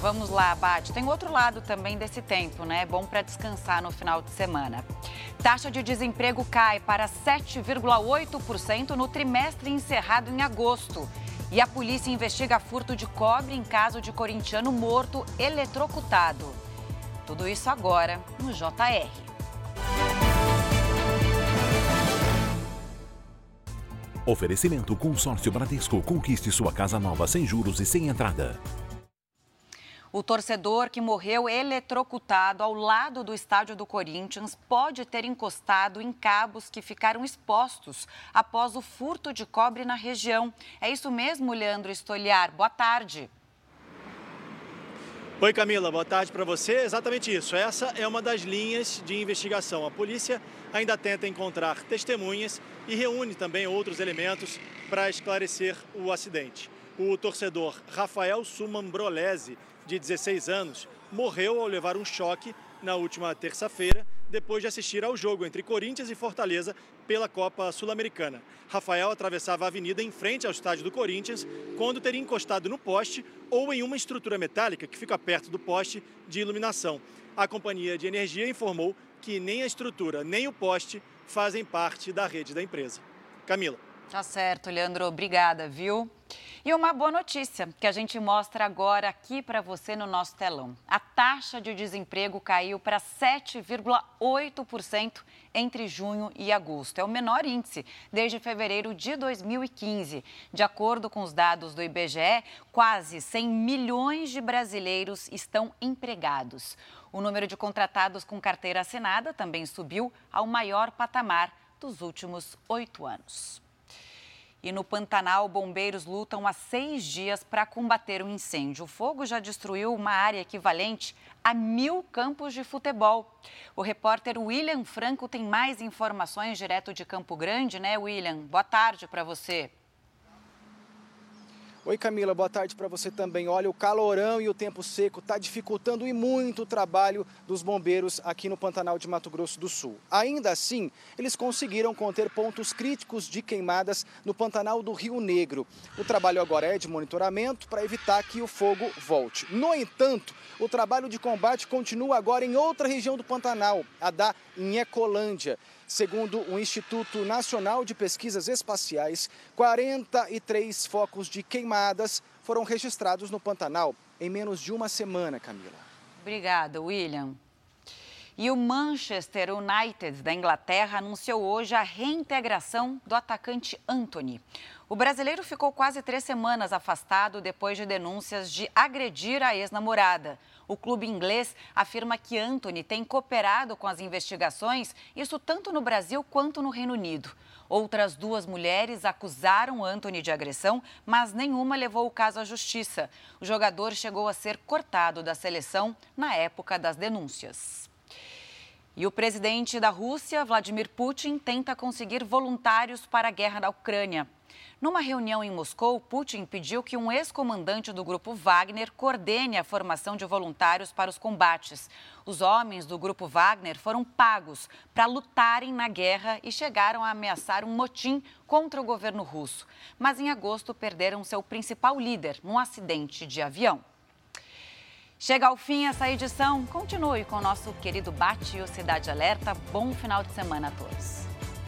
Vamos lá, Bate. Tem outro lado também desse tempo, né? Bom para descansar no final de semana. Taxa de desemprego cai para 7,8% no trimestre encerrado em agosto. E a polícia investiga furto de cobre em caso de corintiano morto eletrocutado. Tudo isso agora no JR. Oferecimento Consórcio Bradesco. Conquiste sua casa nova sem juros e sem entrada. O torcedor que morreu eletrocutado ao lado do estádio do Corinthians pode ter encostado em cabos que ficaram expostos após o furto de cobre na região. É isso mesmo, Leandro Estoliar. Boa tarde. Oi, Camila, boa tarde para você. Exatamente isso. Essa é uma das linhas de investigação. A polícia ainda tenta encontrar testemunhas e reúne também outros elementos para esclarecer o acidente. O torcedor Rafael Suman Brolese de 16 anos, morreu ao levar um choque na última terça-feira, depois de assistir ao jogo entre Corinthians e Fortaleza pela Copa Sul-Americana. Rafael atravessava a avenida em frente ao estádio do Corinthians quando teria encostado no poste ou em uma estrutura metálica que fica perto do poste de iluminação. A companhia de energia informou que nem a estrutura nem o poste fazem parte da rede da empresa. Camila. Tá certo, Leandro. Obrigada, viu? E uma boa notícia que a gente mostra agora aqui para você no nosso telão. A taxa de desemprego caiu para 7,8% entre junho e agosto. É o menor índice desde fevereiro de 2015. De acordo com os dados do IBGE, quase 100 milhões de brasileiros estão empregados. O número de contratados com carteira assinada também subiu ao maior patamar dos últimos oito anos. E no Pantanal, bombeiros lutam há seis dias para combater o incêndio. O fogo já destruiu uma área equivalente a mil campos de futebol. O repórter William Franco tem mais informações direto de Campo Grande, né, William? Boa tarde para você. Oi Camila, boa tarde para você também. Olha, o calorão e o tempo seco está dificultando e muito o trabalho dos bombeiros aqui no Pantanal de Mato Grosso do Sul. Ainda assim, eles conseguiram conter pontos críticos de queimadas no Pantanal do Rio Negro. O trabalho agora é de monitoramento para evitar que o fogo volte. No entanto, o trabalho de combate continua agora em outra região do Pantanal, a da Inhecolândia. Segundo o Instituto Nacional de Pesquisas Espaciais, 43 focos de queimadas foram registrados no Pantanal em menos de uma semana, Camila. Obrigada, William. E o Manchester United da Inglaterra anunciou hoje a reintegração do atacante Anthony. O brasileiro ficou quase três semanas afastado depois de denúncias de agredir a ex-namorada. O clube inglês afirma que Anthony tem cooperado com as investigações, isso tanto no Brasil quanto no Reino Unido. Outras duas mulheres acusaram Anthony de agressão, mas nenhuma levou o caso à justiça. O jogador chegou a ser cortado da seleção na época das denúncias. E o presidente da Rússia, Vladimir Putin, tenta conseguir voluntários para a guerra da Ucrânia. Numa reunião em Moscou, Putin pediu que um ex-comandante do grupo Wagner coordene a formação de voluntários para os combates. Os homens do grupo Wagner foram pagos para lutarem na guerra e chegaram a ameaçar um motim contra o governo russo. Mas em agosto perderam seu principal líder num acidente de avião. Chega ao fim essa edição. Continue com o nosso querido Bate e o Cidade Alerta. Bom final de semana a todos.